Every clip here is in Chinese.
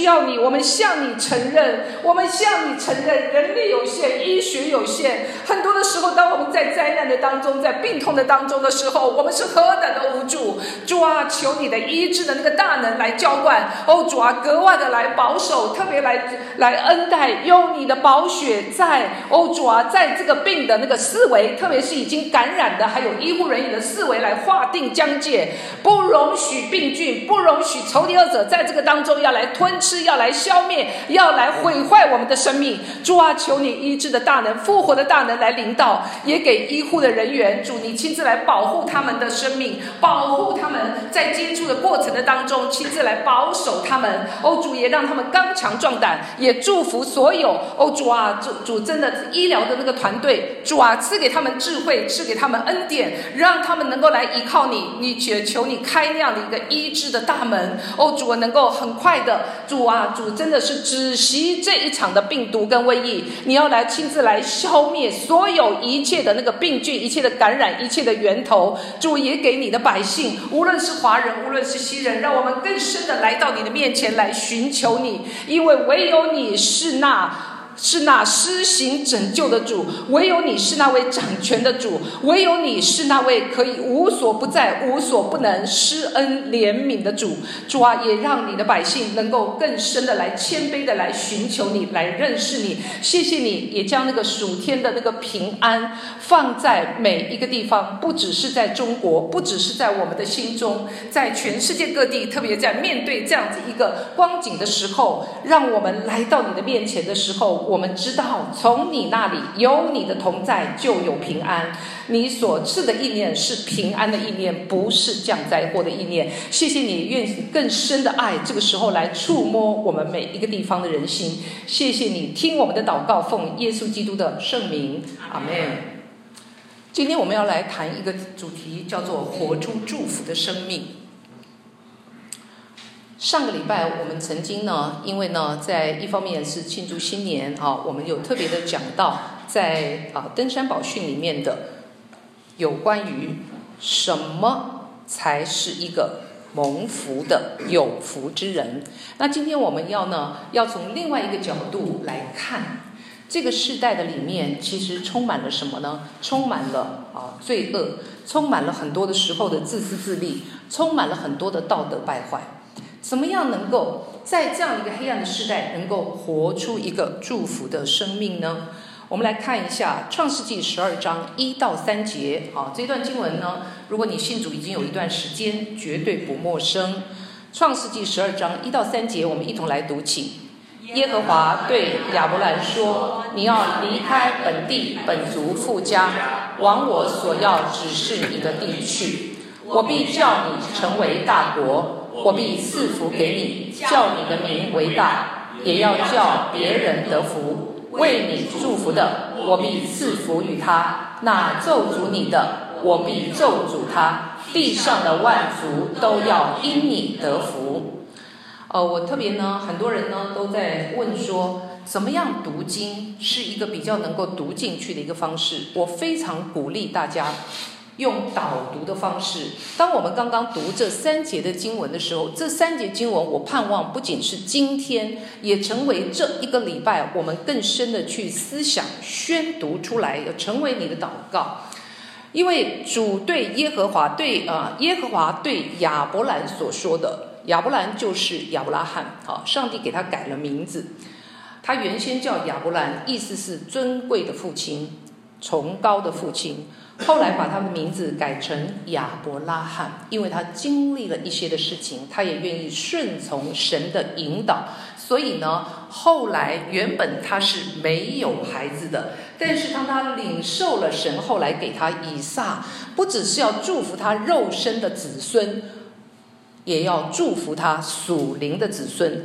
需要你，我们向你承认，我们向你承认，人力有限，医学有限，很多的时候，当我们在灾难的当中，在病痛的当中的时候，我们是何等的无助。主啊，求你的医治的那个大能来浇灌，哦，主啊，格外的来保守，特别来来恩待，用你的宝血在，哦，主啊，在这个病的那个思维，特别是已经感染的，还有医护人员的思维来划定疆界，不容许病菌，不容许仇敌恶者在这个当中要来吞吃。是要来消灭，要来毁坏我们的生命。主啊，求你医治的大能、复活的大能来领导，也给医护的人员，主你亲自来保护他们的生命，保护他们在接触的过程的当中，亲自来保守他们。哦，主也让他们刚强壮胆，也祝福所有。哦，主啊，主主真的医疗的那个团队，主啊，赐给他们智慧，赐给他们恩典，让他们能够来依靠你。你且求你开那样的一个医治的大门。哦，主啊，能够很快的主。主啊，主真的是止息这一场的病毒跟瘟疫，你要来亲自来消灭所有一切的那个病菌、一切的感染、一切的源头。主也给你的百姓，无论是华人，无论是西人，让我们更深的来到你的面前来寻求你，因为唯有你是那。是那施行拯救的主，唯有你是那位掌权的主，唯有你是那位可以无所不在、无所不能施恩怜悯的主。主啊，也让你的百姓能够更深的来谦卑的来寻求你，来认识你。谢谢你，也将那个属天的那个平安放在每一个地方，不只是在中国，不只是在我们的心中，在全世界各地，特别在面对这样子一个光景的时候，让我们来到你的面前的时候。我们知道，从你那里有你的同在，就有平安。你所赐的意念是平安的意念，不是降灾祸的意念。谢谢你，愿更深的爱，这个时候来触摸我们每一个地方的人心。谢谢你，听我们的祷告，奉耶稣基督的圣名，阿门。今天我们要来谈一个主题，叫做“活出祝福的生命”。上个礼拜我们曾经呢，因为呢，在一方面是庆祝新年啊，我们有特别的讲到，在啊登山宝训里面的有关于什么才是一个蒙福的有福之人。那今天我们要呢，要从另外一个角度来看这个世代的里面，其实充满了什么呢？充满了啊罪恶，充满了很多的时候的自私自利，充满了很多的道德败坏。怎么样能够在这样一个黑暗的时代，能够活出一个祝福的生命呢？我们来看一下《创世纪》十二章一到三节。好，这段经文呢，如果你信主已经有一段时间，绝对不陌生。《创世纪》十二章一到三节，我们一同来读起。耶和华对亚伯兰说：“你要离开本地、本族、父家，往我所要指示你的地去。我必叫你成为大国。”我必赐福给你，叫你的名为大，也要叫别人得福。为你祝福的，我必赐福于他；那咒诅你的，我必咒诅他。地上的万族都要因你得福。呃，我特别呢，很多人呢都在问说，怎么样读经是一个比较能够读进去的一个方式？我非常鼓励大家。用导读的方式，当我们刚刚读这三节的经文的时候，这三节经文，我盼望不仅是今天，也成为这一个礼拜我们更深的去思想、宣读出来，要成为你的祷告。因为主对耶和华对啊、呃、耶和华对亚伯兰所说的，亚伯兰就是亚伯拉罕，好，上帝给他改了名字，他原先叫亚伯兰，意思是尊贵的父亲，崇高的父亲。后来把他的名字改成亚伯拉罕，因为他经历了一些的事情，他也愿意顺从神的引导。所以呢，后来原本他是没有孩子的，但是当他领受了神后来给他以撒，不只是要祝福他肉身的子孙，也要祝福他属灵的子孙。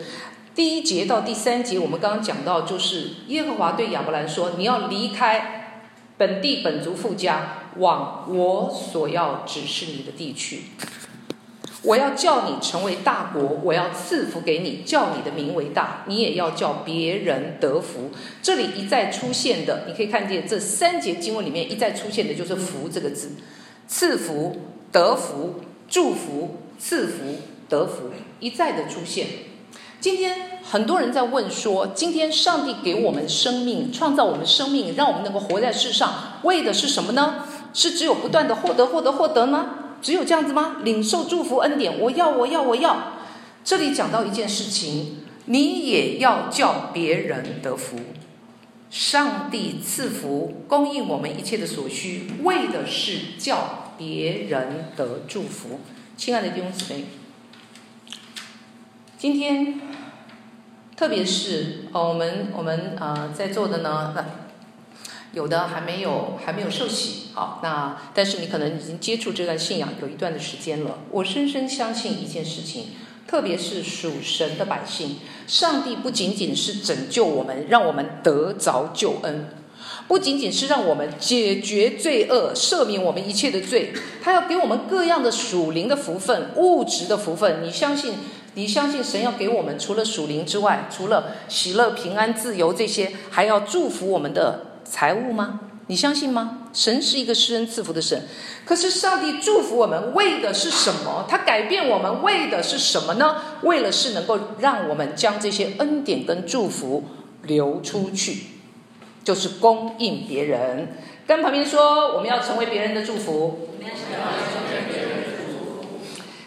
第一节到第三节，我们刚刚讲到，就是耶和华对亚伯兰说：“你要离开本地本族富家。”往我所要指示你的地区，我要叫你成为大国，我要赐福给你，叫你的名为大，你也要叫别人得福。这里一再出现的，你可以看见这三节经文里面一再出现的就是“福”这个字，赐福、得福、祝福、赐福、得福，一再的出现。今天很多人在问说，今天上帝给我们生命，创造我们生命，让我们能够活在世上，为的是什么呢？是只有不断的获得、获得、获得吗？只有这样子吗？领受祝福恩典，我要，我要，我要。这里讲到一件事情，你也要叫别人得福。上帝赐福，供应我们一切的所需，为的是叫别人得祝福。亲爱的弟兄姊妹，今天特别是哦，我们我们呃在座的呢，有的还没有还没有受洗，好，那但是你可能已经接触这段信仰有一段的时间了。我深深相信一件事情。特别是属神的百姓，上帝不仅仅是拯救我们，让我们得着救恩，不仅仅是让我们解决罪恶、赦免我们一切的罪，他要给我们各样的属灵的福分、物质的福分。你相信？你相信神要给我们除了属灵之外，除了喜乐、平安、自由这些，还要祝福我们的财物吗？你相信吗？神是一个施恩赐福的神，可是上帝祝福我们为的是什么？他改变我们为的是什么呢？为了是能够让我们将这些恩典跟祝福流出去，就是供应别人。跟旁边说，我们要成为别人的祝福。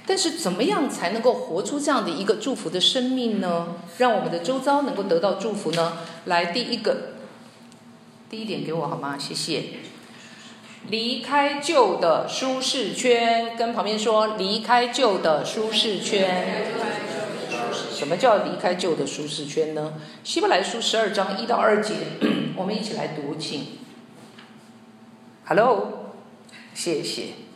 但是怎么样才能够活出这样的一个祝福的生命呢？让我们的周遭能够得到祝福呢？来，第一个。第一点给我好吗？谢谢。离开旧的舒适圈，跟旁边说离开旧的舒适圈。什么叫离开旧的舒适圈呢？希伯来书十二章一到二节，我们一起来读，请。Hello，谢谢。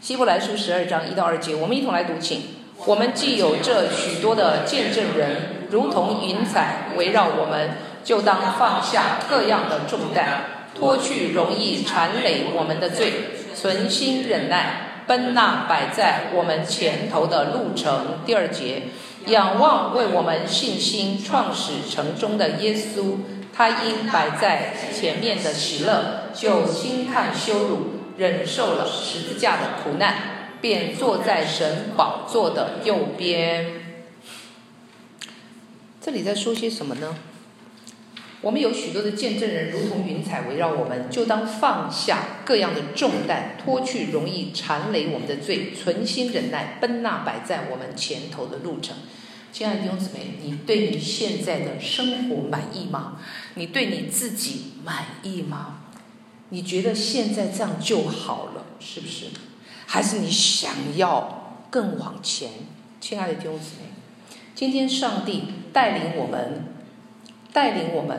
希伯来书十二章一到二节，我们一同来读，请。我们既有这许多的见证人，如同云彩围绕我们。就当放下各样的重担，脱去容易缠累我们的罪，存心忍耐，奔那摆在我们前头的路程。第二节，仰望为我们信心创始成终的耶稣，他因摆在前面的喜乐，就轻看羞辱，忍受了十字架的苦难，便坐在神宝座的右边。这里在说些什么呢？我们有许多的见证人，如同云彩围绕我们，就当放下各样的重担，脱去容易缠累我们的罪，存心忍耐，奔那摆在我们前头的路程。亲爱的弟兄姊妹，你对你现在的生活满意吗？你对你自己满意吗？你觉得现在这样就好了，是不是？还是你想要更往前？亲爱的弟兄姊妹，今天上帝带领我们。带领我们，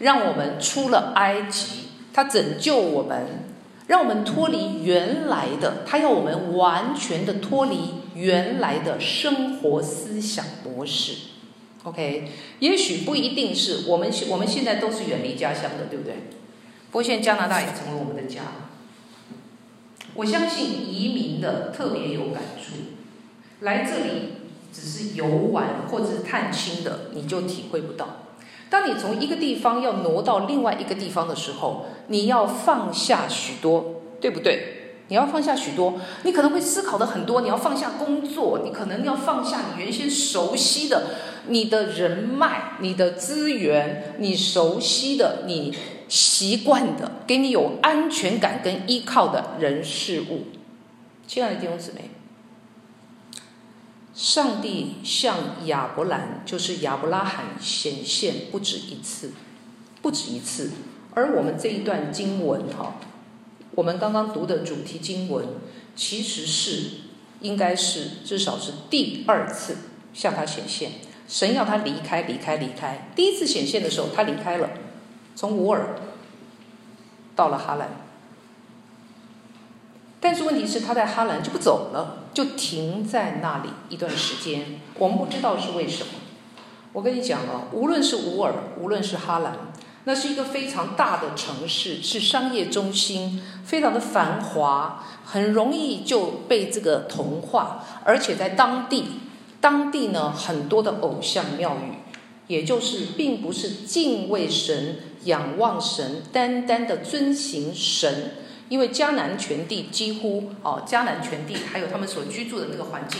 让我们出了埃及，他拯救我们，让我们脱离原来的，他要我们完全的脱离原来的生活思想模式。OK，也许不一定是我们，我们现在都是远离家乡的，对不对？不过现在加拿大也成为我们的家。我相信移民的特别有感触，来这里只是游玩或者是探亲的，你就体会不到。当你从一个地方要挪到另外一个地方的时候，你要放下许多，对不对？你要放下许多，你可能会思考的很多。你要放下工作，你可能要放下你原先熟悉的、你的人脉、你的资源、你熟悉的、你习惯的、给你有安全感跟依靠的人事物。亲爱的弟兄姊妹。上帝向亚伯兰，就是亚伯拉罕显现不止一次，不止一次。而我们这一段经文哈，我们刚刚读的主题经文，其实是应该是至少是第二次向他显现。神要他离开，离开，离开。第一次显现的时候，他离开了，从乌尔到了哈兰。但是问题是，他在哈兰就不走了，就停在那里一段时间。我们不知道是为什么。我跟你讲啊，无论是乌尔，无论是哈兰，那是一个非常大的城市，是商业中心，非常的繁华，很容易就被这个同化。而且在当地，当地呢，很多的偶像庙宇，也就是并不是敬畏神、仰望神、单单的遵行神。因为迦南全地几乎哦，迦南全地还有他们所居住的那个环境，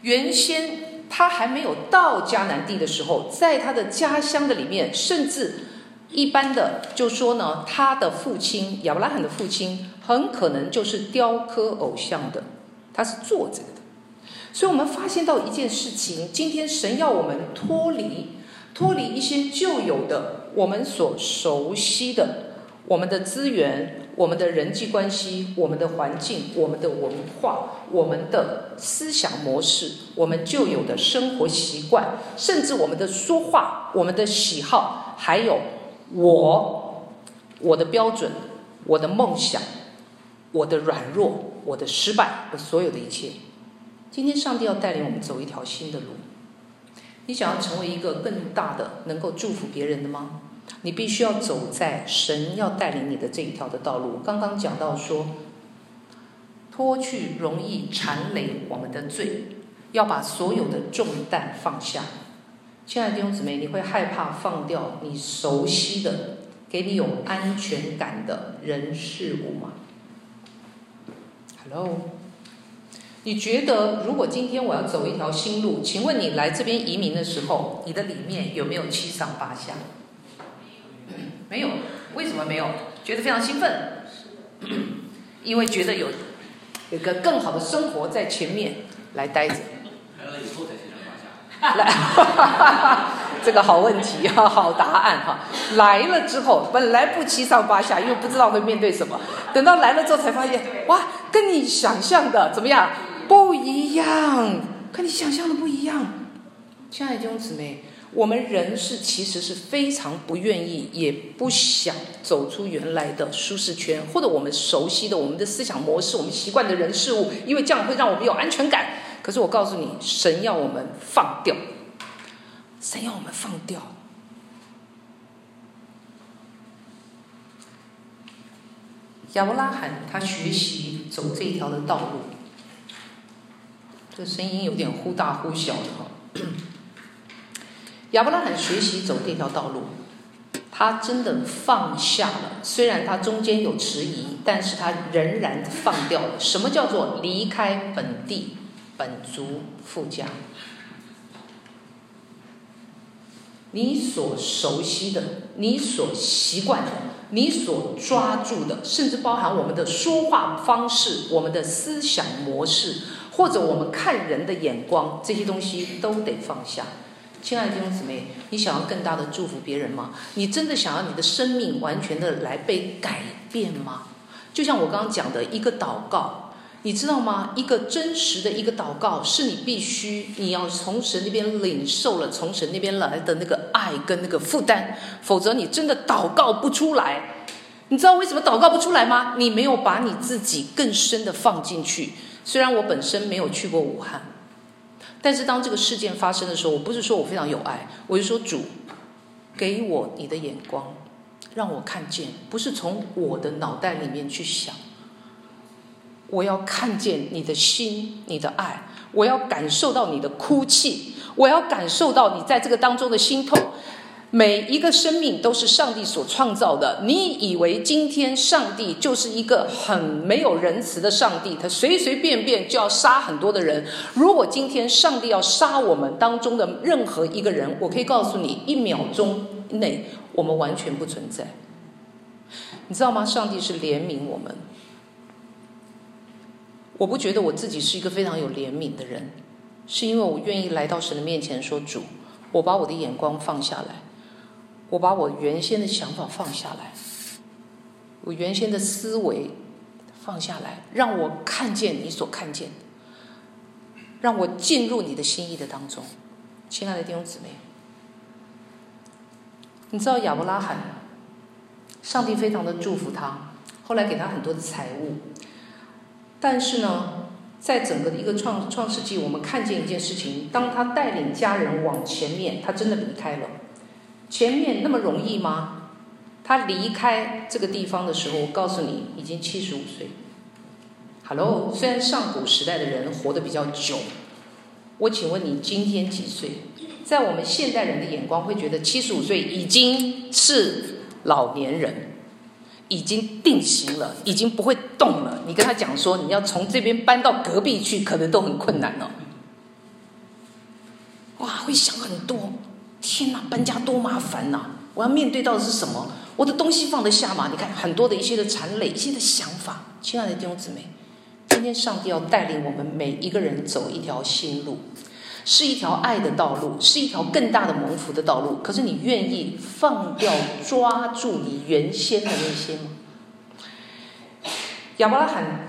原先他还没有到迦南地的时候，在他的家乡的里面，甚至一般的就说呢，他的父亲亚伯拉罕的父亲很可能就是雕刻偶像的，他是做这个的。所以我们发现到一件事情，今天神要我们脱离，脱离一些旧有的，我们所熟悉的。我们的资源、我们的人际关系、我们的环境、我们的文化、我们的思想模式、我们旧有的生活习惯，甚至我们的说话、我们的喜好，还有我、我的标准、我的梦想、我的软弱、我的失败，我所有的一切。今天上帝要带领我们走一条新的路。你想要成为一个更大的、能够祝福别人的吗？你必须要走在神要带领你的这一条的道路。刚刚讲到说，脱去容易缠累我们的罪，要把所有的重担放下。亲爱的弟兄姊妹，你会害怕放掉你熟悉的、给你有安全感的人事物吗？Hello，你觉得如果今天我要走一条新路，请问你来这边移民的时候，你的里面有没有七上八下？没有，为什么没有？觉得非常兴奋，因为觉得有有个更好的生活在前面来待着。来了以后才七上八下。来，这个好问题哈，好答案哈。来了之后，本来不七上八下，因为不知道会面对什么。等到来了之后，才发现哇，跟你想象的怎么样？不一样，跟你想象的不一样。亲爱的弟兄姊妹。我们人是其实是非常不愿意，也不想走出原来的舒适圈，或者我们熟悉的、我们的思想模式、我们习惯的人事物，因为这样会让我们有安全感。可是我告诉你，神要我们放掉，神要我们放掉。亚伯拉罕他学习走这一条的道路，这声音有点忽大忽小的哈。亚伯拉罕学习走这条道路，他真的放下了。虽然他中间有迟疑，但是他仍然放掉了。什么叫做离开本地、本族、父家？你所熟悉的、你所习惯的、你所抓住的，甚至包含我们的说话方式、我们的思想模式，或者我们看人的眼光，这些东西都得放下。亲爱的弟兄姊妹，你想要更大的祝福别人吗？你真的想要你的生命完全的来被改变吗？就像我刚刚讲的一个祷告，你知道吗？一个真实的一个祷告，是你必须你要从神那边领受了从神那边来的那个爱跟那个负担，否则你真的祷告不出来。你知道为什么祷告不出来吗？你没有把你自己更深的放进去。虽然我本身没有去过武汉。但是当这个事件发生的时候，我不是说我非常有爱，我是说主，给我你的眼光，让我看见，不是从我的脑袋里面去想，我要看见你的心，你的爱，我要感受到你的哭泣，我要感受到你在这个当中的心痛。每一个生命都是上帝所创造的。你以为今天上帝就是一个很没有仁慈的上帝，他随随便便就要杀很多的人。如果今天上帝要杀我们当中的任何一个人，我可以告诉你，一秒钟内我们完全不存在。你知道吗？上帝是怜悯我们。我不觉得我自己是一个非常有怜悯的人，是因为我愿意来到神的面前说：“主，我把我的眼光放下来。”我把我原先的想法放下来，我原先的思维放下来，让我看见你所看见，让我进入你的心意的当中。亲爱的弟兄姊妹，你知道亚伯拉罕，上帝非常的祝福他，后来给他很多的财物，但是呢，在整个的一个创创世纪，我们看见一件事情，当他带领家人往前面，他真的离开了。前面那么容易吗？他离开这个地方的时候，我告诉你，已经七十五岁。Hello，虽然上古时代的人活得比较久，我请问你今天几岁？在我们现代人的眼光，会觉得七十五岁已经是老年人，已经定型了，已经不会动了。你跟他讲说，你要从这边搬到隔壁去，可能都很困难哦。哇，会想很多。天哪，搬家多麻烦呐！我要面对到的是什么？我的东西放得下吗？你看很多的一些的残累，一些的想法。亲爱的弟兄姊妹，今天上帝要带领我们每一个人走一条新路，是一条爱的道路，是一条更大的蒙福的道路。可是你愿意放掉、抓住你原先的那些吗？亚伯拉罕。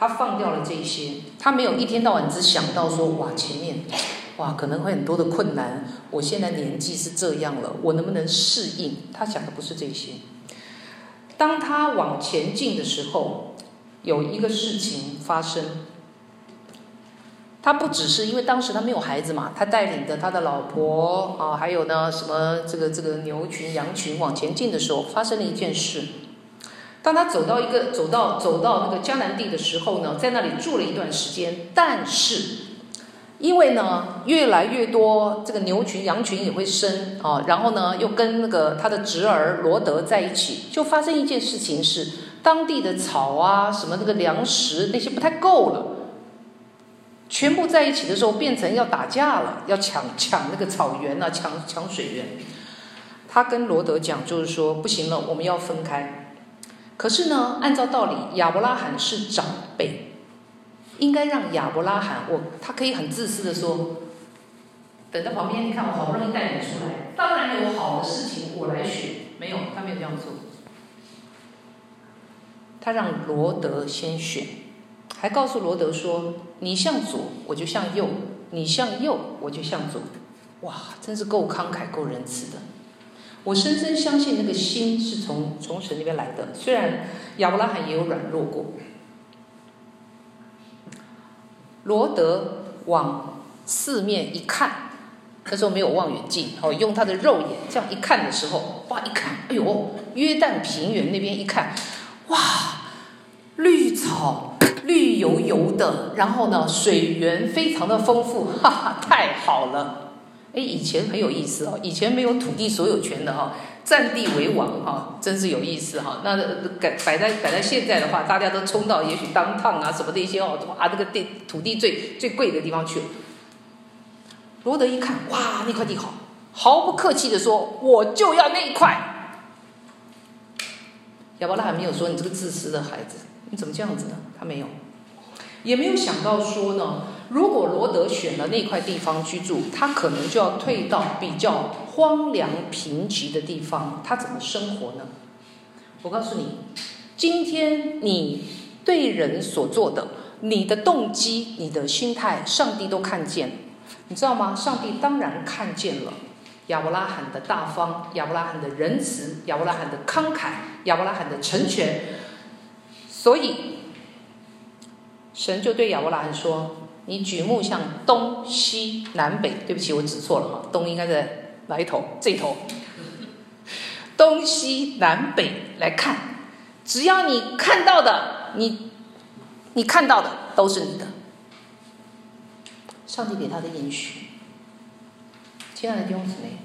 他放掉了这些，他没有一天到晚只想到说，哇，前面，哇，可能会很多的困难。我现在年纪是这样了，我能不能适应？他想的不是这些。当他往前进的时候，有一个事情发生。他不只是因为当时他没有孩子嘛，他带领着他的老婆啊，还有呢什么这个这个牛群羊群往前进的时候，发生了一件事。当他走到一个走到走到那个迦南地的时候呢，在那里住了一段时间，但是因为呢越来越多这个牛群羊群也会生啊，然后呢又跟那个他的侄儿罗德在一起，就发生一件事情是当地的草啊什么那个粮食那些不太够了，全部在一起的时候变成要打架了，要抢抢那个草原啊，抢抢水源。他跟罗德讲，就是说不行了，我们要分开。可是呢，按照道理，亚伯拉罕是长辈，应该让亚伯拉罕，我他可以很自私的说，等到旁边，你看我好不容易带你出来，当然有好的事情我来选，没有，他没有这样做，他让罗德先选，还告诉罗德说，你向左我就向右，你向右我就向左，哇，真是够慷慨够仁慈的。我深深相信那个心是从从神那边来的，虽然亚伯拉罕也有软弱过。罗德往四面一看，那时候没有望远镜，哦，用他的肉眼这样一看的时候，哇，一看，哎呦，约旦平原那边一看，哇，绿草绿油油的，然后呢，水源非常的丰富，哈哈，太好了。哎，以前很有意思哦，以前没有土地所有权的哈，占地为王哈，真是有意思哈。那摆在摆在现在的话，大家都冲到也许当趟啊什么的一些哦，哇，这个地土地最最贵的地方去了。罗德一看，哇，那块地好，毫不客气的说，我就要那一块。亚伯拉罕没有说你这个自私的孩子，你怎么这样子呢？他没有，也没有想到说呢。如果罗德选了那块地方居住，他可能就要退到比较荒凉贫瘠的地方，他怎么生活呢？我告诉你，今天你对人所做的，你的动机、你的心态，上帝都看见，你知道吗？上帝当然看见了亚伯拉罕的大方，亚伯拉罕的仁慈，亚伯拉罕的慷慨，亚伯拉罕的成全，所以神就对亚伯拉罕说。你举目向东西南北，对不起，我指错了哈，东应该在哪一头？这头。东西南北来看，只要你看到的，你你看到的都是你的。上帝给他的应许。亲爱的弟兄姊妹，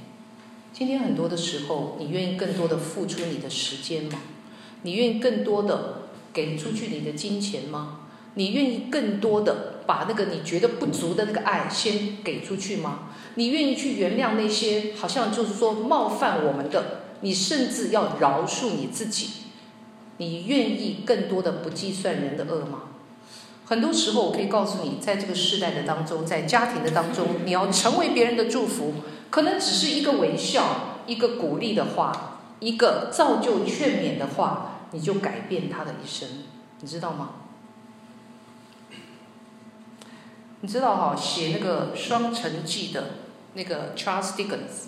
今天很多的时候，你愿意更多的付出你的时间吗？你愿意更多的给出去你的金钱吗？你愿意更多的把那个你觉得不足的那个爱先给出去吗？你愿意去原谅那些好像就是说冒犯我们的？你甚至要饶恕你自己。你愿意更多的不计算人的恶吗？很多时候，我可以告诉你，在这个世代的当中，在家庭的当中，你要成为别人的祝福，可能只是一个微笑，一个鼓励的话，一个造就劝勉的话，你就改变他的一生，你知道吗？你知道哈，写那个《双城记》的那个 Charles Dickens，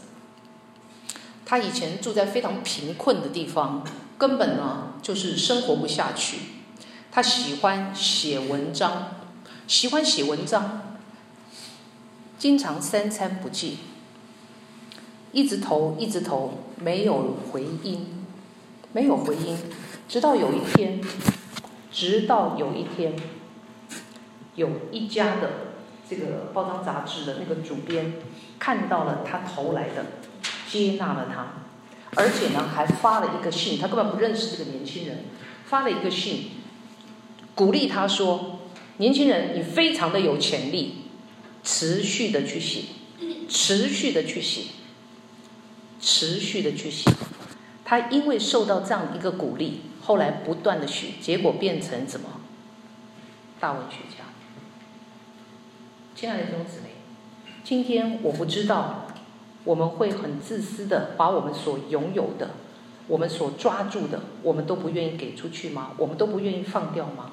他以前住在非常贫困的地方，根本呢就是生活不下去。他喜欢写文章，喜欢写文章，经常三餐不继，一直投，一直投，没有回音，没有回音，直到有一天，直到有一天。有一家的这个报章杂志的那个主编看到了他投来的，接纳了他，而且呢还发了一个信，他根本不认识这个年轻人，发了一个信，鼓励他说：“年轻人，你非常的有潜力，持续的去写。”持续的去写，持续的去写。他因为受到这样一个鼓励，后来不断的写，结果变成什么？大文学家。亲爱的弟兄姊妹，今天我不知道我们会很自私的把我们所拥有的、我们所抓住的，我们都不愿意给出去吗？我们都不愿意放掉吗？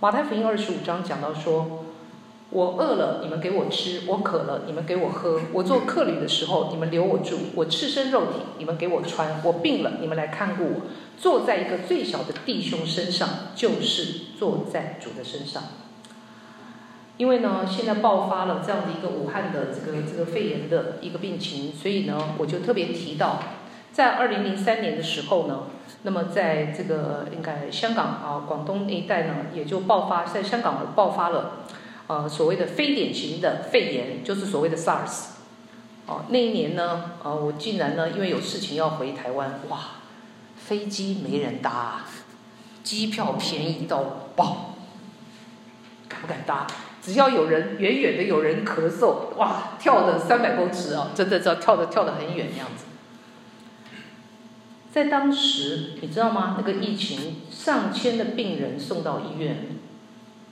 马太福音二十五章讲到说。我饿了，你们给我吃；我渴了，你们给我喝；我做客旅的时候，你们留我住；我赤身肉体，你们给我穿；我病了，你们来看顾我。坐在一个最小的弟兄身上，就是坐在主的身上。因为呢，现在爆发了这样的一个武汉的这个这个肺炎的一个病情，所以呢，我就特别提到，在二零零三年的时候呢，那么在这个应该香港啊广东那一带呢，也就爆发，在香港爆发了。呃，所谓的非典型的肺炎，就是所谓的 SARS。哦，那一年呢，呃，我竟然呢，因为有事情要回台湾，哇，飞机没人搭，机票便宜到爆，敢不敢搭？只要有人远远的有人咳嗽，哇，跳的三百公尺啊，真的是要跳的跳的很远那样子。在当时，你知道吗？那个疫情，上千的病人送到医院。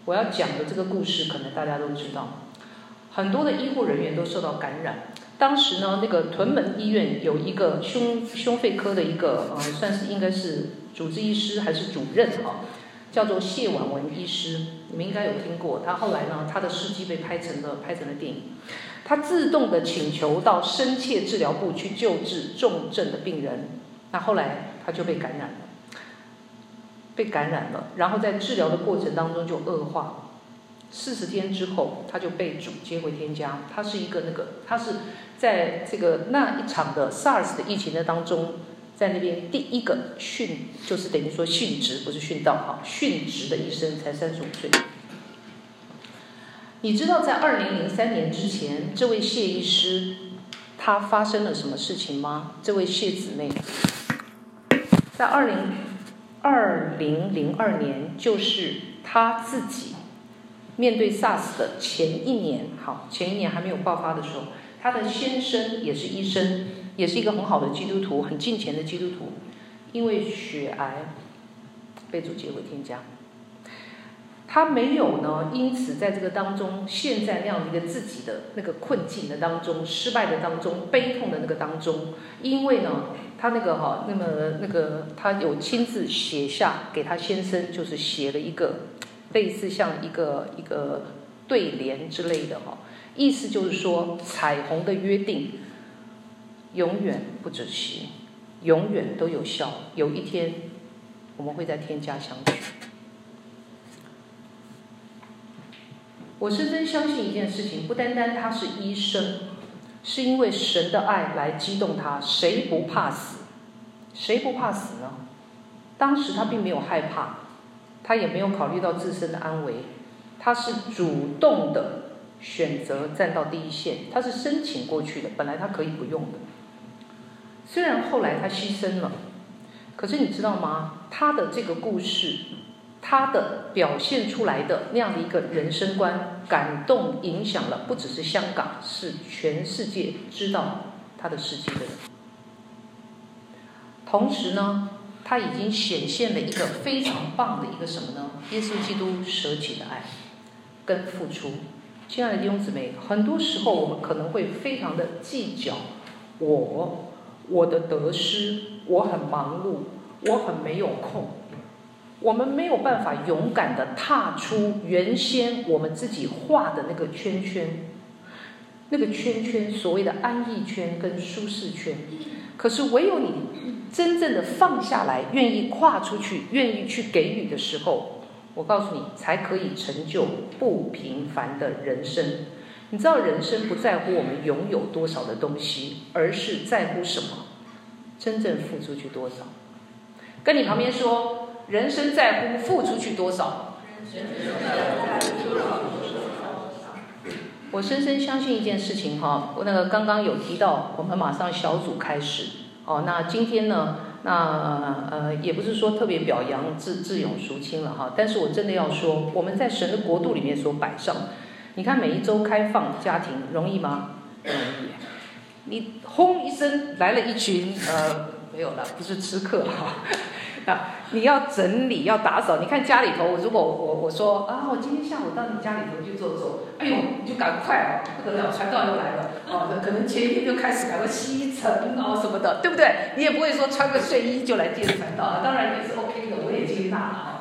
我要讲的这个故事，可能大家都知道，很多的医护人员都受到感染。当时呢，那个屯门医院有一个胸胸肺科的一个呃，算是应该是主治医师还是主任啊，叫做谢婉文医师，你们应该有听过。他后来呢，他的事迹被拍成了拍成了电影。他自动的请求到深切治疗部去救治重症的病人，那后来他就被感染了。被感染了，然后在治疗的过程当中就恶化。四十天之后，他就被主接回天家。他是一个那个，他是在这个那一场的 SARS 的疫情的当中，在那边第一个殉，就是等于说殉职，不是殉道哈，殉职的医生，才三十五岁。你知道在二零零三年之前，这位谢医师他发生了什么事情吗？这位谢姊妹在二零。二零零二年，就是他自己面对 SARS 的前一年，好，前一年还没有爆发的时候，他的先生也是医生，也是一个很好的基督徒，很敬虔的基督徒，因为血癌被主接回天家。他没有呢，因此在这个当中，陷在那样的一个自己的那个困境的当中，失败的当中，悲痛的那个当中，因为呢。他那个哈，那么那个他有亲自写下给他先生，就是写了一个类似像一个一个对联之类的哈，意思就是说彩虹的约定永远不止息，永远都有效，有一天我们会在天家相聚。我深深相信一件事情，不单单他是医生。是因为神的爱来激动他，谁不怕死？谁不怕死呢？当时他并没有害怕，他也没有考虑到自身的安危，他是主动的选择站到第一线，他是申请过去的，本来他可以不用的。虽然后来他牺牲了，可是你知道吗？他的这个故事。他的表现出来的那样的一个人生观，感动影响了不只是香港，是全世界知道他的事迹的人。同时呢，他已经显现了一个非常棒的一个什么呢？耶稣基督舍己的爱跟付出。亲爱的弟兄姊妹，很多时候我们可能会非常的计较我我的得失，我很忙碌，我很没有空。我们没有办法勇敢的踏出原先我们自己画的那个圈圈，那个圈圈所谓的安逸圈跟舒适圈。可是唯有你真正的放下来，愿意跨出去，愿意去给予的时候，我告诉你，才可以成就不平凡的人生。你知道，人生不在乎我们拥有多少的东西，而是在乎什么？真正付出去多少？跟你旁边说。人生在乎付出去多少。我深深相信一件事情哈，我那个刚刚有提到，我们马上小组开始哦。那今天呢，那呃也不是说特别表扬智智勇淑清了哈，但是我真的要说，我们在神的国度里面所摆上，你看每一周开放家庭容易吗？不容易。你轰一声来了一群呃没有了，不是吃客哈。啊，你要整理要打扫，你看家里头，如果我我说啊，我今天下午到你家里头去坐坐，哎呦，你就赶快哦，不得了，传道又来了，哦，可能前一天就开始赶快吸尘哦什么的，对不对？你也不会说穿个睡衣 就来见传道啊，当然也是 OK 的，我也接纳啊。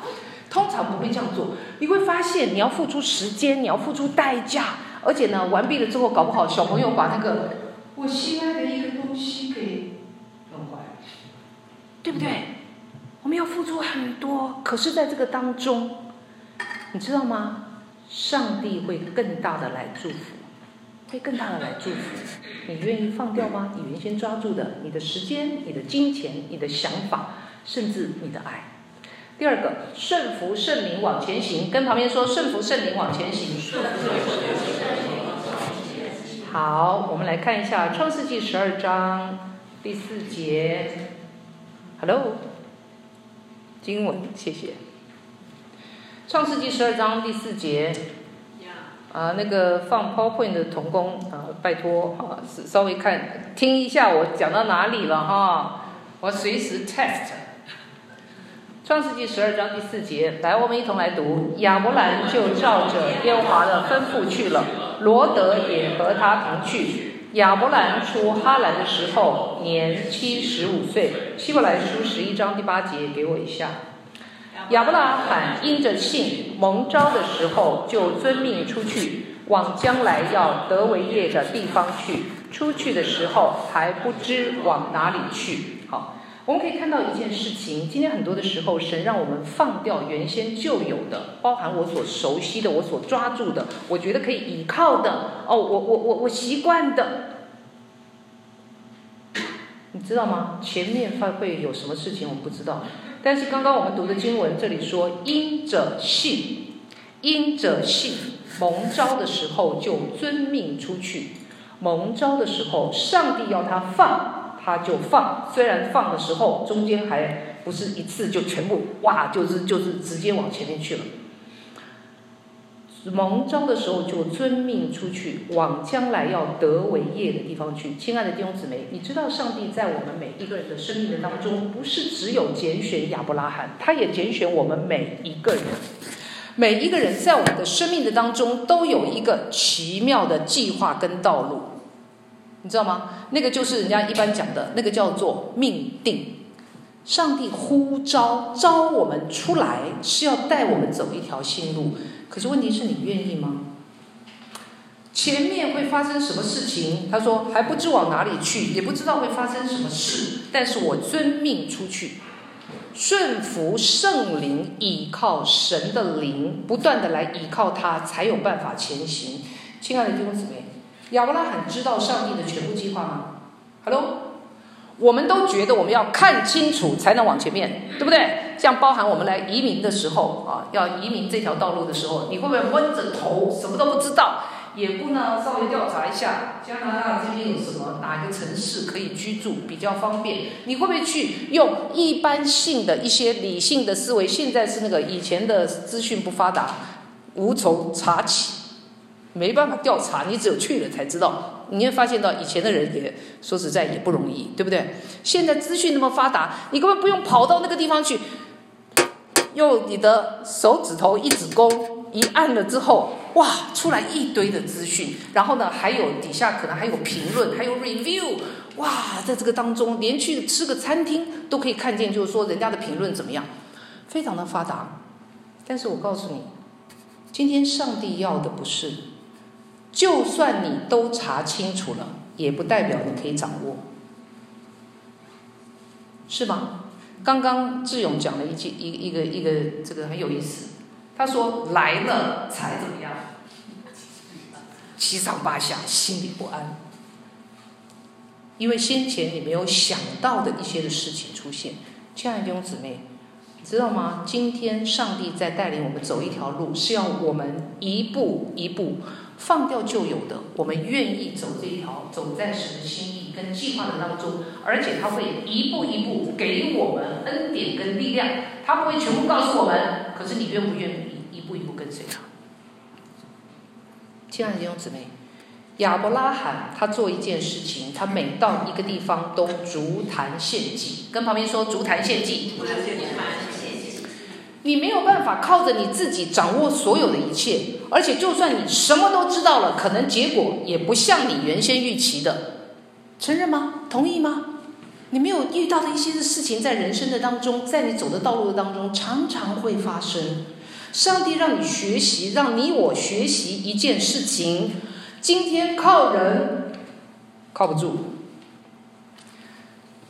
通常不会这样做，你会发现你要付出时间，你要付出代价，而且呢，完毕了之后，搞不好小朋友把那个我心爱的一个东西给弄坏了，对不对？我们要付出很多，可是在这个当中，你知道吗？上帝会更大的来祝福，会更大的来祝福。你愿意放掉吗？你原先抓住的，你的时间、你的金钱、你的想法，甚至你的爱。第二个，顺服圣灵往前行，跟旁边说顺服圣灵往前行。好，我们来看一下创世纪十二章第四节。Hello。经文，谢谢。创世纪十二章第四节，啊，那个放 PowerPoint 的童工啊，拜托啊，稍微看听一下我讲到哪里了哈，我随时 test。创世纪十二章第四节，来，我们一同来读。亚伯兰就照着耶和华的吩咐去了，罗德也和他同去。亚伯兰出哈兰的时候，年七十五岁。希伯来书十一章第八节，给我一下。亚伯拉罕因着信蒙召的时候，就遵命出去，往将来要得为业的地方去。出去的时候还不知往哪里去。我们可以看到一件事情：今天很多的时候，神让我们放掉原先就有的，包含我所熟悉的、我所抓住的、我觉得可以依靠的。哦，我我我我习惯的。你知道吗？前面会有什么事情，我们不知道。但是刚刚我们读的经文这里说，因者信，因者信，蒙召的时候就遵命出去。蒙召的时候，上帝要他放，他就放。虽然放的时候中间还不是一次就全部，哇，就是就是直接往前面去了。蒙召的时候就遵命出去，往将来要得为业的地方去。亲爱的弟兄姊妹，你知道上帝在我们每一个人的生命的当中，不是只有拣选亚伯拉罕，他也拣选我们每一个人。每一个人在我们的生命的当中，都有一个奇妙的计划跟道路，你知道吗？那个就是人家一般讲的那个叫做命定。上帝呼召召我们出来，是要带我们走一条新路。可是问题是你愿意吗？前面会发生什么事情？他说还不知往哪里去，也不知道会发生什么事。但是我遵命出去，顺服圣灵，倚靠神的灵，不断的来倚靠他，才有办法前行。亲爱的弟兄姊妹，亚伯拉罕知道上帝的全部计划吗？Hello。我们都觉得我们要看清楚才能往前面，对不对？像包含我们来移民的时候啊，要移民这条道路的时候，你会不会闷着头什么都不知道？也不呢稍微调查一下加拿大这边有什么哪个城市可以居住比较方便？你会不会去用一般性的一些理性的思维？现在是那个以前的资讯不发达，无从查起，没办法调查，你只有去了才知道。你会发现到以前的人也说实在也不容易，对不对？现在资讯那么发达，你根本不用跑到那个地方去，用你的手指头一指勾，一按了之后，哇，出来一堆的资讯，然后呢，还有底下可能还有评论，还有 review，哇，在这个当中，连去吃个餐厅都可以看见，就是说人家的评论怎么样，非常的发达。但是我告诉你，今天上帝要的不是。就算你都查清楚了，也不代表你可以掌握，是吗？刚刚志勇讲了一句一一个一个这个很有意思，他说来了才怎么样，七上八下，心里不安，因为先前你没有想到的一些的事情出现。亲爱的弟兄姊妹，知道吗？今天上帝在带领我们走一条路，是要我们一步一步。放掉旧有的，我们愿意走这一条，走在神的心意跟计划的当中，而且他会一步一步给我们恩典跟力量，他不会全部告诉我们，可是你愿不愿意一步一步跟随他？亲爱的弟兄姊妹，亚伯拉罕他做一件事情，他每到一个地方都足坛献祭，跟旁边说足坛献祭。你没有办法靠着你自己掌握所有的一切，而且就算你什么都知道了，可能结果也不像你原先预期的，承认吗？同意吗？你没有遇到的一些事情，在人生的当中，在你走的道路当中，常常会发生。上帝让你学习，让你我学习一件事情。今天靠人靠不住，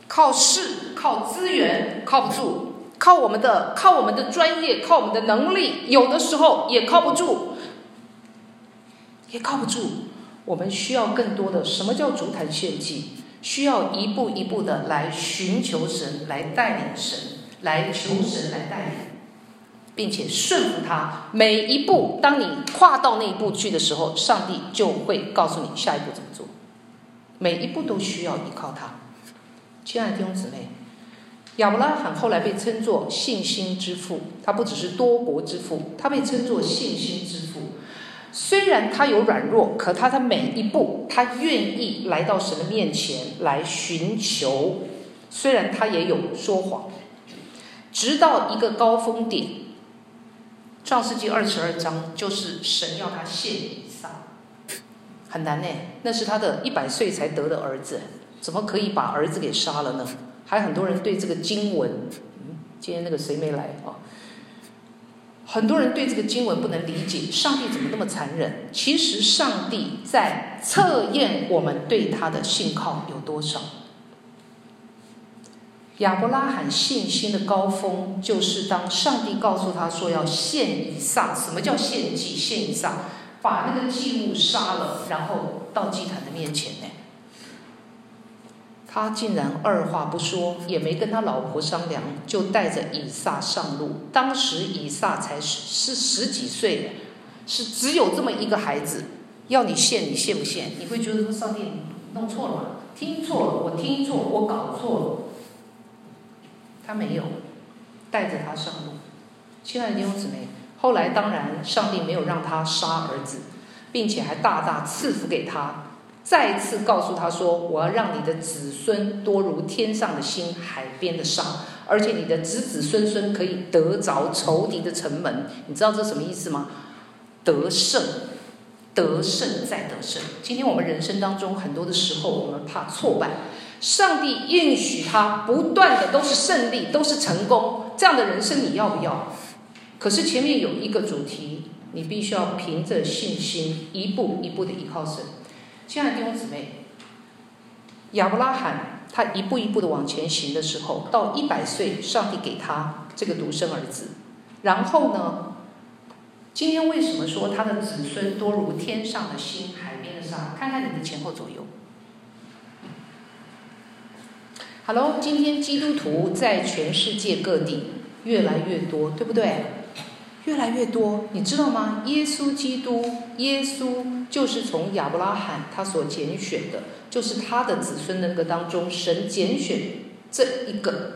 靠事靠资源靠不住。靠我们的，靠我们的专业，靠我们的能力，有的时候也靠不住，也靠不住。我们需要更多的，什么叫足坛献祭？需要一步一步的来寻求神，来带领神，来求神来带领，并且顺服他。每一步，当你跨到那一步去的时候，上帝就会告诉你下一步怎么做。每一步都需要依靠他。亲爱的弟兄姊妹。亚伯拉罕后来被称作信心之父，他不只是多国之父，他被称作信心之父。虽然他有软弱，可他的每一步，他愿意来到神的面前来寻求。虽然他也有说谎，直到一个高峰点，创世纪二十二章就是神要他献以撒，很难呢。那是他的一百岁才得的儿子，怎么可以把儿子给杀了呢？还很多人对这个经文，今天那个谁没来啊？很多人对这个经文不能理解，上帝怎么那么残忍？其实上帝在测验我们对他的信靠有多少。亚伯拉罕信心的高峰，就是当上帝告诉他说要献以撒。什么叫献祭？献以撒，把那个祭物杀了，然后到祭坛的面前呢？他竟然二话不说，也没跟他老婆商量，就带着以撒上路。当时以撒才是十几岁，是只有这么一个孩子，要你献，你献不献？你会觉得说上帝弄错了吗？听错了，我听错，我搞错了。他没有带着他上路。亲爱的弟兄姊妹，后来当然上帝没有让他杀儿子，并且还大大赐福给他。再次告诉他说：“我要让你的子孙多如天上的星、海边的沙，而且你的子子孙孙可以得着仇敌的城门。你知道这什么意思吗？得胜，得胜再得胜。今天我们人生当中很多的时候，我们怕挫败，上帝允许他不断的都是胜利，都是成功，这样的人生你要不要？可是前面有一个主题，你必须要凭着信心，一步一步的依靠神。”亲爱的弟兄姊妹，亚伯拉罕他一步一步的往前行的时候，到一百岁，上帝给他这个独生儿子。然后呢，今天为什么说他的子孙多如天上的星、海边的沙？看看你的前后左右。Hello，今天基督徒在全世界各地越来越多，对不对？越来越多，你知道吗？耶稣基督，耶稣就是从亚伯拉罕他所拣选的，就是他的子孙那个当中，神拣选这一个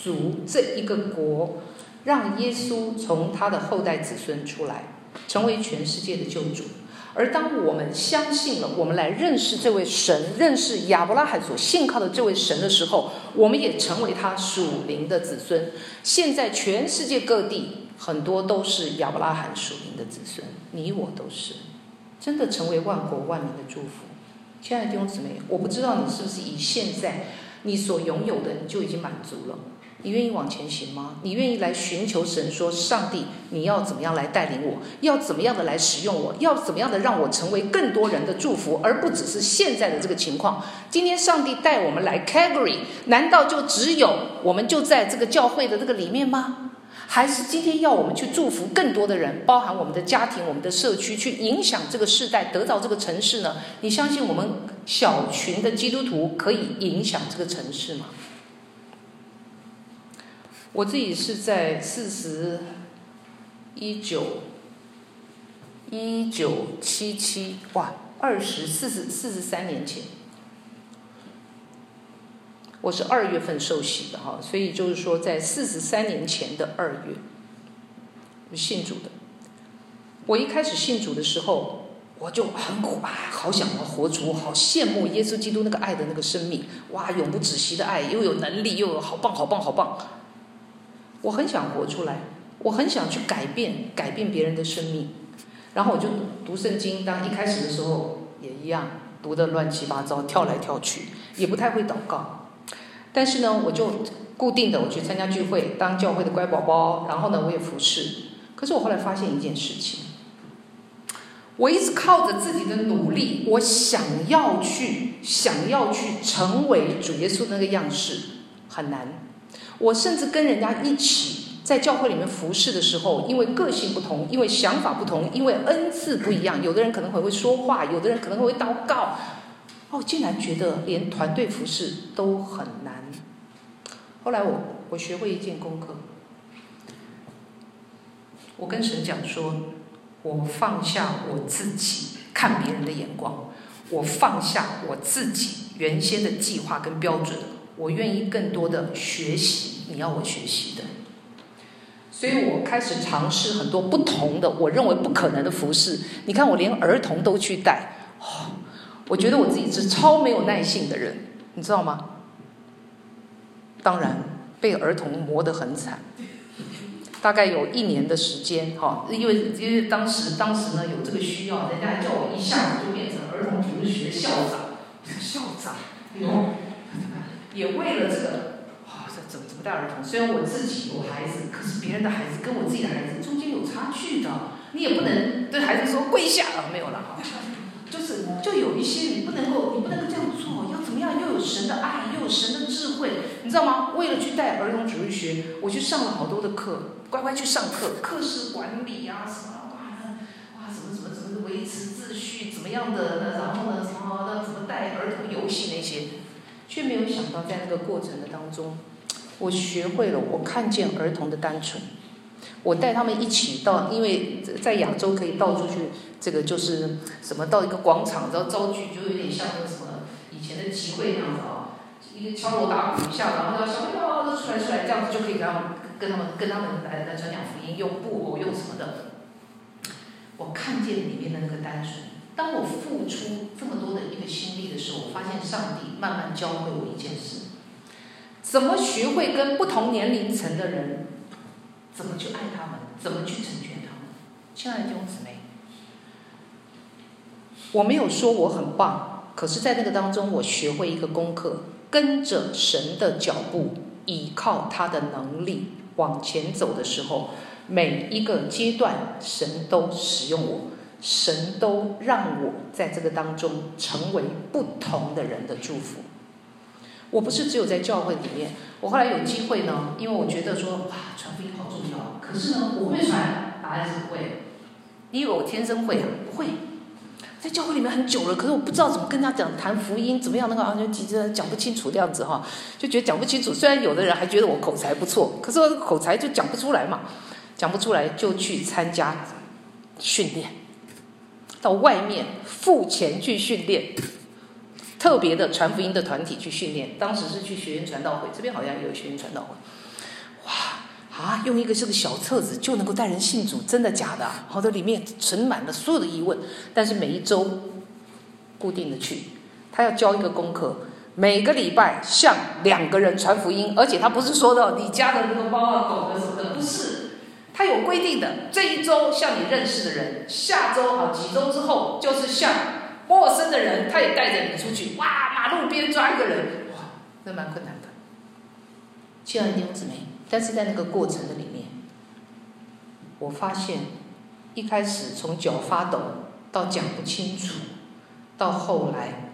族，这一个国，让耶稣从他的后代子孙出来，成为全世界的救主。而当我们相信了，我们来认识这位神，认识亚伯拉罕所信靠的这位神的时候，我们也成为他属灵的子孙。现在全世界各地。很多都是亚伯拉罕属灵的子孙，你我都是，真的成为万国万民的祝福。亲爱的弟兄姊妹，我不知道你是不是以现在你所拥有的你就已经满足了？你愿意往前行吗？你愿意来寻求神说：上帝，你要怎么样来带领我？要怎么样的来使用我？要怎么样的让我成为更多人的祝福，而不只是现在的这个情况？今天上帝带我们来 Calgary，难道就只有我们就在这个教会的这个里面吗？还是今天要我们去祝福更多的人，包含我们的家庭、我们的社区，去影响这个世代，得到这个城市呢？你相信我们小群的基督徒可以影响这个城市吗？我自己是在四十一九一九七七哇，二十四十四十三年前。我是二月份受洗的哈，所以就是说，在四十三年前的二月，信主的。我一开始信主的时候，我就很苦啊，好想要活主，好羡慕耶稣基督那个爱的那个生命，哇，永不止息的爱，又有能力，又有好棒好棒好棒。我很想活出来，我很想去改变，改变别人的生命。然后我就读圣经，当一开始的时候也一样，读的乱七八糟，跳来跳去，也不太会祷告。但是呢，我就固定的我去参加聚会，当教会的乖宝宝。然后呢，我也服侍。可是我后来发现一件事情。我一直靠着自己的努力，我想要去，想要去成为主耶稣那个样式，很难。我甚至跟人家一起在教会里面服侍的时候，因为个性不同，因为想法不同，因为恩赐不一样，有的人可能会会说话，有的人可能会会祷告。哦，竟然觉得连团队服侍都很难。后来我我学会一件功课，我跟神讲说。我放下我自己看别人的眼光，我放下我自己原先的计划跟标准，我愿意更多的学习你要我学习的，所以我开始尝试很多不同的我认为不可能的服饰。你看，我连儿童都去带，哦，我觉得我自己是超没有耐性的人，你知道吗？当然被儿童磨得很惨。大概有一年的时间，哈，因为因为当时当时呢有这个需要，人家叫我一下子就变成儿童主日学校长，校长，哟，也为了这个，啊，这怎么怎么带儿童？虽然我自己有孩子，可是别人的孩子跟我自己的孩子中间有差距的，你也不能对孩子说跪下啊，没有了，就是就有一些你不能够，你不能够这样做，要么样？又有神的爱，又有神的智慧，你知道吗？为了去带儿童主日学，我去上了好多的课。乖乖去上课，课室管理呀、啊，什么哇，哇，怎么怎么怎么维持秩序，怎么样的，然后呢，什么的，怎么带儿童游戏那些，却没有想到在那个过程的当中，我学会了，我看见儿童的单纯，我带他们一起到，因为在亚洲可以到处去，这个就是什么到一个广场，然后招聚，就有点像那个什么前的集会那样子啊，一个敲锣打鼓一下，然后呢小朋友都出来出来，这样子就可以让他们。跟他们跟他们来来传讲福音，用布偶用什么的，我看见里面的那个单纯。当我付出这么多的一个心力的时候，我发现上帝慢慢教会我一件事：怎么学会跟不同年龄层的人，怎么去爱他们，怎么去成全他们。亲爱的弟兄姊妹，我没有说我很棒，可是，在那个当中，我学会一个功课：跟着神的脚步，依靠他的能力。往前走的时候，每一个阶段，神都使用我，神都让我在这个当中成为不同的人的祝福。我不是只有在教会里面，我后来有机会呢，因为我觉得说哇，传福音好重要。可是呢，我会传，答案是不会。你以为我天生会啊？不会。在教会里面很久了，可是我不知道怎么跟他讲谈福音，怎么样那个啊，就急着讲不清楚这样子哈，就觉得讲不清楚。虽然有的人还觉得我口才不错，可是我口才就讲不出来嘛，讲不出来就去参加训练，到外面付钱去训练，特别的传福音的团体去训练。当时是去学员传道会，这边好像也有学员传道会，啊，用一个这个小册子就能够带人信主，真的假的？好的，里面存满了所有的疑问。但是每一周固定的去，他要交一个功课，每个礼拜向两个人传福音，而且他不是说的你家的那个猫啊狗的什么的，不是，他有规定的。这一周向你认识的人，下周啊几周之后就是向陌生的人，他也带着你出去。哇，马路边抓一个人，哇，那蛮困难的。亲爱的弟兄姊妹。但是在那个过程的里面，我发现，一开始从脚发抖到讲不清楚，到后来，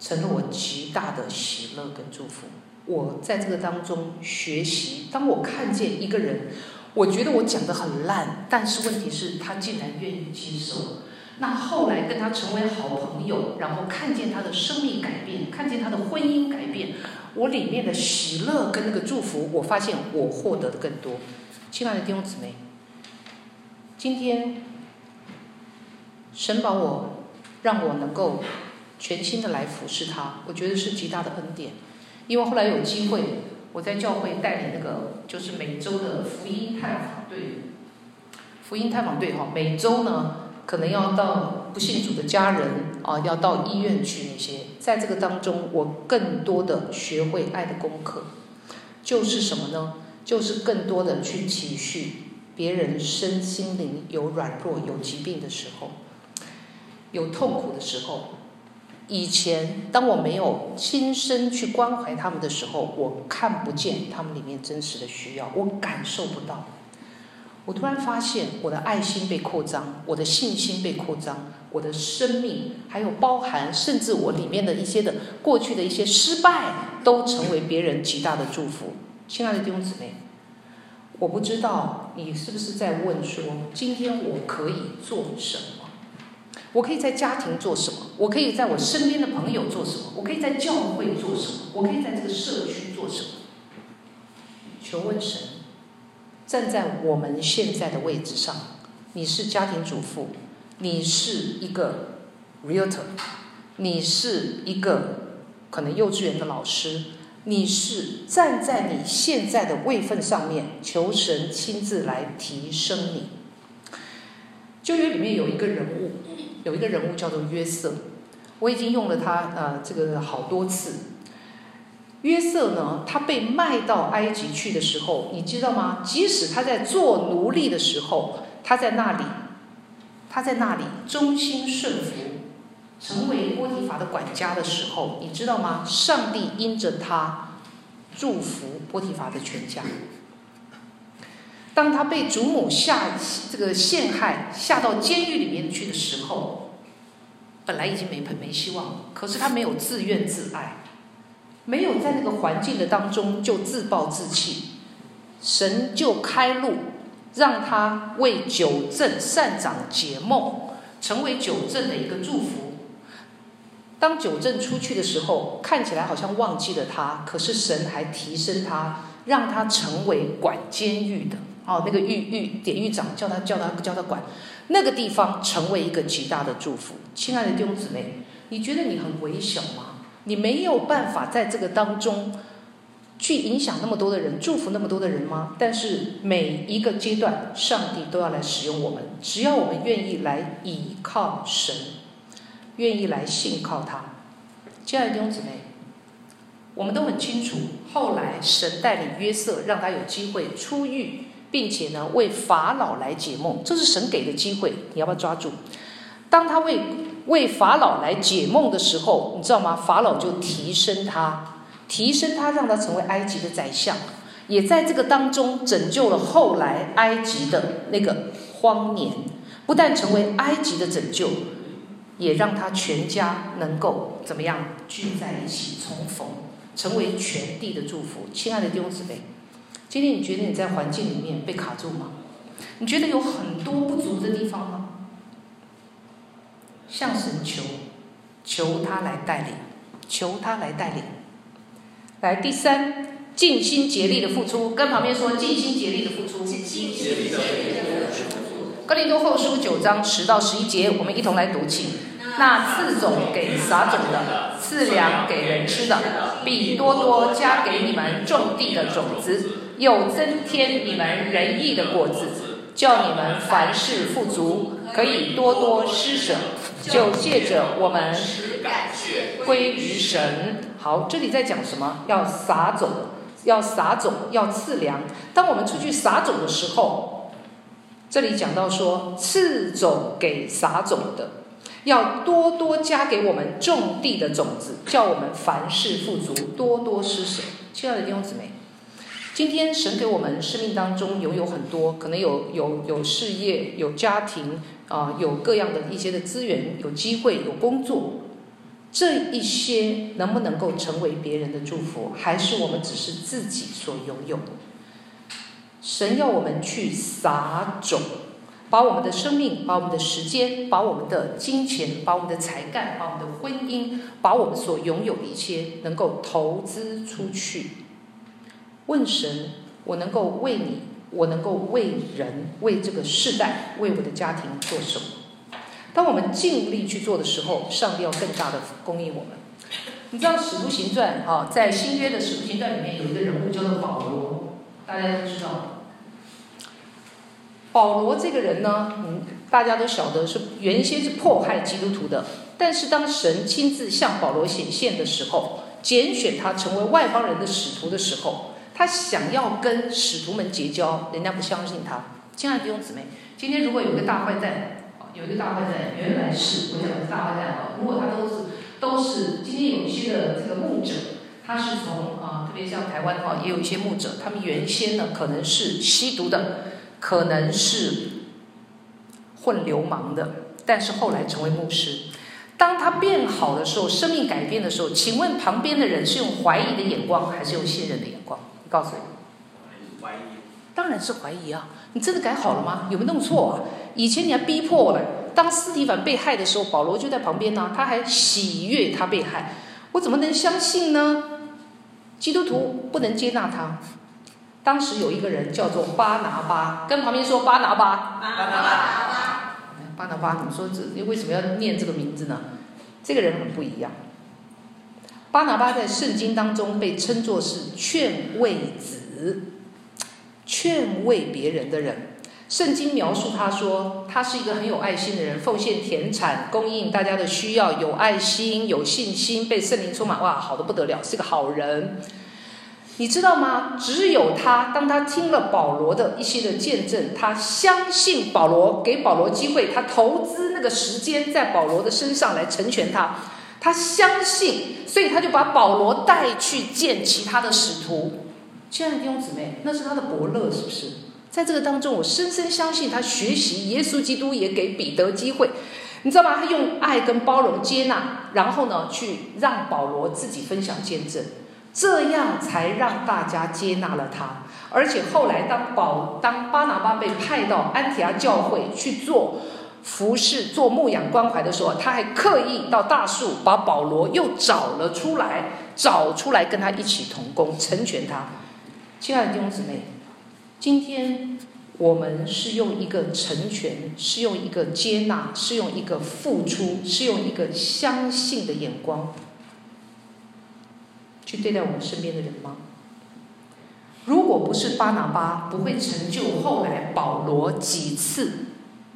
成了我极大的喜乐跟祝福。我在这个当中学习，当我看见一个人，我觉得我讲的很烂，但是问题是，他竟然愿意接受。那后来跟他成为好朋友，然后看见他的生命改变，看见他的婚姻改变。我里面的喜乐跟那个祝福，我发现我获得的更多。亲爱的弟兄姊妹，今天神把我让我能够全心的来服侍他，我觉得是极大的恩典。因为后来有机会，我在教会带领那个就是每周的福音探访队，福音探访队哈，每周呢可能要到不信主的家人啊，要到医院去那些，在这个当中，我更多的学会爱的功课，就是什么呢？就是更多的去体恤别人身心灵有软弱、有疾病的时候，有痛苦的时候。以前当我没有亲身去关怀他们的时候，我看不见他们里面真实的需要，我感受不到。我突然发现，我的爱心被扩张，我的信心被扩张，我的生命还有包含，甚至我里面的一些的过去的一些失败，都成为别人极大的祝福。亲爱的弟兄姊妹，我不知道你是不是在问说，今天我可以做什么？我可以在家庭做什么？我可以在我身边的朋友做什么？我可以在教会做什么？我可以在这个社区做什么？求问神。站在我们现在的位置上，你是家庭主妇，你是一个 realtor，你是一个可能幼稚园的老师，你是站在你现在的位份上面，求神亲自来提升你。旧约里面有一个人物，有一个人物叫做约瑟，我已经用了他呃这个好多次。约瑟呢，他被卖到埃及去的时候，你知道吗？即使他在做奴隶的时候，他在那里，他在那里忠心顺服，成为波提乏的管家的时候，你知道吗？上帝因着他祝福波提乏的全家。当他被祖母下这个陷害，下到监狱里面去的时候，本来已经没没希望了，可是他没有自怨自艾。没有在那个环境的当中就自暴自弃，神就开路，让他为九正善长解梦，成为九正的一个祝福。当九正出去的时候，看起来好像忘记了他，可是神还提升他，让他成为管监狱的。哦，那个狱狱典狱长叫他叫他叫他管那个地方，成为一个极大的祝福。亲爱的弟兄姊妹，你觉得你很微小吗？你没有办法在这个当中去影响那么多的人，祝福那么多的人吗？但是每一个阶段，上帝都要来使用我们，只要我们愿意来倚靠神，愿意来信靠他。亲爱的弟兄姊妹，我们都很清楚，后来神带领约瑟，让他有机会出狱，并且呢为法老来解梦，这是神给的机会，你要不要抓住？当他为为法老来解梦的时候，你知道吗？法老就提升他，提升他，让他成为埃及的宰相，也在这个当中拯救了后来埃及的那个荒年。不但成为埃及的拯救，也让他全家能够怎么样聚在一起重逢，成为全地的祝福。亲爱的弟兄姊妹，今天你觉得你在环境里面被卡住吗？你觉得有很多不足的地方吗？向神求，求他来带领，求他来带领。来，第三，尽心竭力的付出，跟旁边说，尽心竭力的付出。尽心竭力的付出。哥林多后书九章十到十一节，我们一同来读起。那赐种给撒种的，赐粮给人吃的，必多多加给你们种地的种子，又增添你们仁义的果子，叫你们凡事富足，可以多多施舍。就借着我们归于神。好，这里在讲什么？要撒种，要撒种，要赐粮。当我们出去撒种的时候，这里讲到说，赐种给撒种的，要多多加给我们种地的种子，叫我们凡事富足，多多施舍。亲爱的弟兄姊妹，今天神给我们生命当中拥有很多，可能有有有事业，有家庭。啊，有各样的一些的资源，有机会，有工作，这一些能不能够成为别人的祝福，还是我们只是自己所拥有？神要我们去撒种，把我们的生命，把我们的时间，把我们的金钱，把我们的才干，把我们的婚姻，把我们所拥有的一切，能够投资出去。问神，我能够为你。我能够为人、为这个世代、为我的家庭做什么？当我们尽力去做的时候，上帝要更大的供应我们。你知道《使徒行传》啊，在新约的《使徒行传》里面有一个人物叫做保罗，大家都知道。保罗这个人呢，嗯，大家都晓得是原先是迫害基督徒的，但是当神亲自向保罗显现的时候，拣选他成为外邦人的使徒的时候，他想要跟使徒们结交，人家不相信他。亲爱的弟兄姊妹，今天如果有个大坏蛋，有一个大坏蛋，原来是我讲的是大坏蛋啊，如果他都是都是今天有一些的这个牧者，他是从啊，特别像台湾的话，也有一些牧者，他们原先呢可能是吸毒的，可能是。混流氓的，但是后来成为牧师。当他变好的时候，生命改变的时候，请问旁边的人是用怀疑的眼光，还是用信任的眼光？告诉你。怀疑。当然是怀疑啊！你真的改好了吗？有没有弄错啊？以前你还逼迫我了。当斯提凡被害的时候，保罗就在旁边呢，他还喜悦他被害。我怎么能相信呢？基督徒不能接纳他。当时有一个人叫做巴拿巴，跟旁边说巴拿巴。巴拿巴。巴拿巴，你说这为什么要念这个名字呢？这个人很不一样。巴拿巴在圣经当中被称作是劝慰子，劝慰别人的人。圣经描述他说，他是一个很有爱心的人，奉献田产，供应大家的需要，有爱心，有信心，被圣灵充满，哇，好得不得了，是个好人。你知道吗？只有他，当他听了保罗的一些的见证，他相信保罗，给保罗机会，他投资那个时间在保罗的身上来成全他。他相信，所以他就把保罗带去见其他的使徒。亲爱的弟兄姊妹，那是他的伯乐，是不是？在这个当中，我深深相信他学习耶稣基督，也给彼得机会。你知道吗？他用爱跟包容接纳，然后呢，去让保罗自己分享见证。这样才让大家接纳了他，而且后来当保当巴拿巴被派到安提阿教会去做服侍、做牧养关怀的时候，他还刻意到大树把保罗又找了出来，找出来跟他一起同工，成全他。亲爱的弟兄姊妹，今天我们是用一个成全，是用一个接纳，是用一个付出，是用一个相信的眼光。去对待我们身边的人吗？如果不是巴拿巴，不会成就后来保罗几次，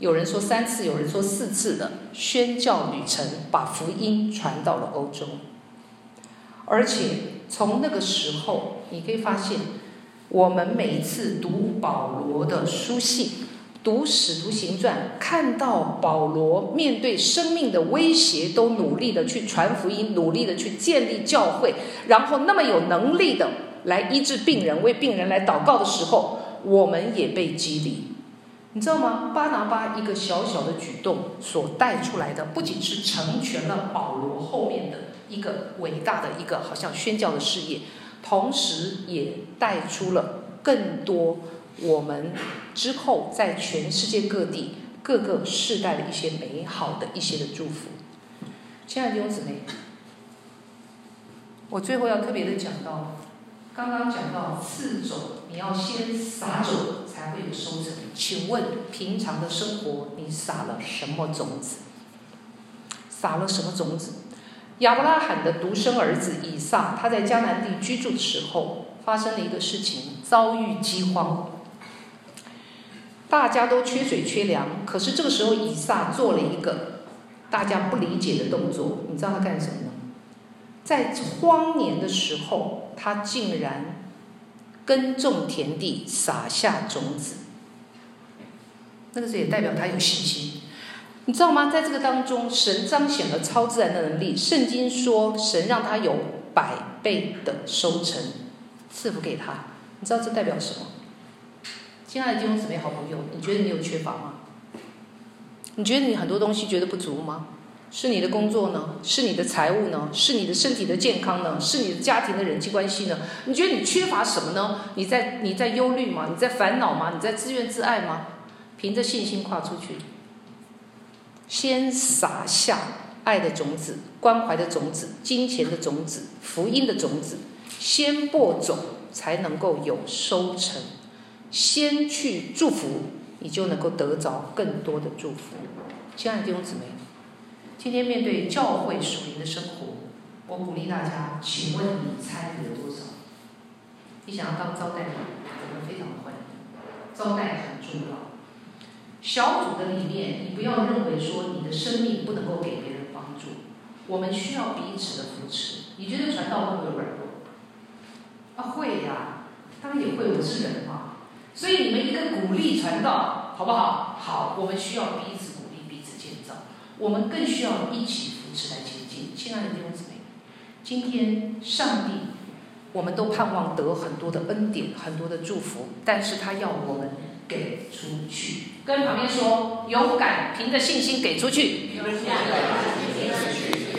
有人说三次，有人说四次的宣教旅程，把福音传到了欧洲。而且从那个时候，你可以发现，我们每次读保罗的书信。读《使徒行传》，看到保罗面对生命的威胁，都努力的去传福音，努力的去建立教会，然后那么有能力的来医治病人，为病人来祷告的时候，我们也被激励。你知道吗？巴拿巴一个小小的举动所带出来的，不仅是成全了保罗后面的一个伟大的一个好像宣教的事业，同时也带出了更多。我们之后在全世界各地各个世代的一些美好的一些的祝福，亲爱的弟兄姊妹，我最后要特别的讲到，刚刚讲到四种，你要先撒种才会有收成。请问平常的生活你撒了什么种子？撒了什么种子？亚伯拉罕的独生儿子以撒，他在迦南地居住的时候，发生了一个事情，遭遇饥荒。大家都缺水缺粮，可是这个时候以撒做了一个大家不理解的动作，你知道他干什么吗？在荒年的时候，他竟然耕种田地，撒下种子。那个时候也代表他有信心，你知道吗？在这个当中，神彰显了超自然的能力。圣经说，神让他有百倍的收成赐福给他。你知道这代表什么？亲爱的弟兄姊妹、好朋友，你觉得你有缺乏吗？你觉得你很多东西觉得不足吗？是你的工作呢？是你的财务呢？是你的身体的健康呢？是你的家庭的人际关系呢？你觉得你缺乏什么呢？你在你在忧虑吗？你在烦恼吗？你在自怨自艾吗？凭着信心跨出去，先撒下爱的种子、关怀的种子、金钱的种子、福音的种子，先播种，才能够有收成。先去祝福，你就能够得着更多的祝福。亲爱的弟兄姊妹，今天面对教会属灵的生活，我鼓励大家，请问你参与了多少？你想要当招待人，我们非常欢迎。招待很重要。小组的理念，你不要认为说你的生命不能够给别人帮助，我们需要彼此的扶持。你觉得传道会不会软弱？啊，会呀、当然也会，我是人嘛。所以你们一个鼓励传道，好不好？好，我们需要彼，我们更需要一起扶持来前进。亲爱的弟兄姊妹，今天上帝，我们都盼望得很多的恩典，很多的祝福，但是他要我们给出去。跟旁边说，勇敢凭着信心给出去。勇敢凭着信心给出去。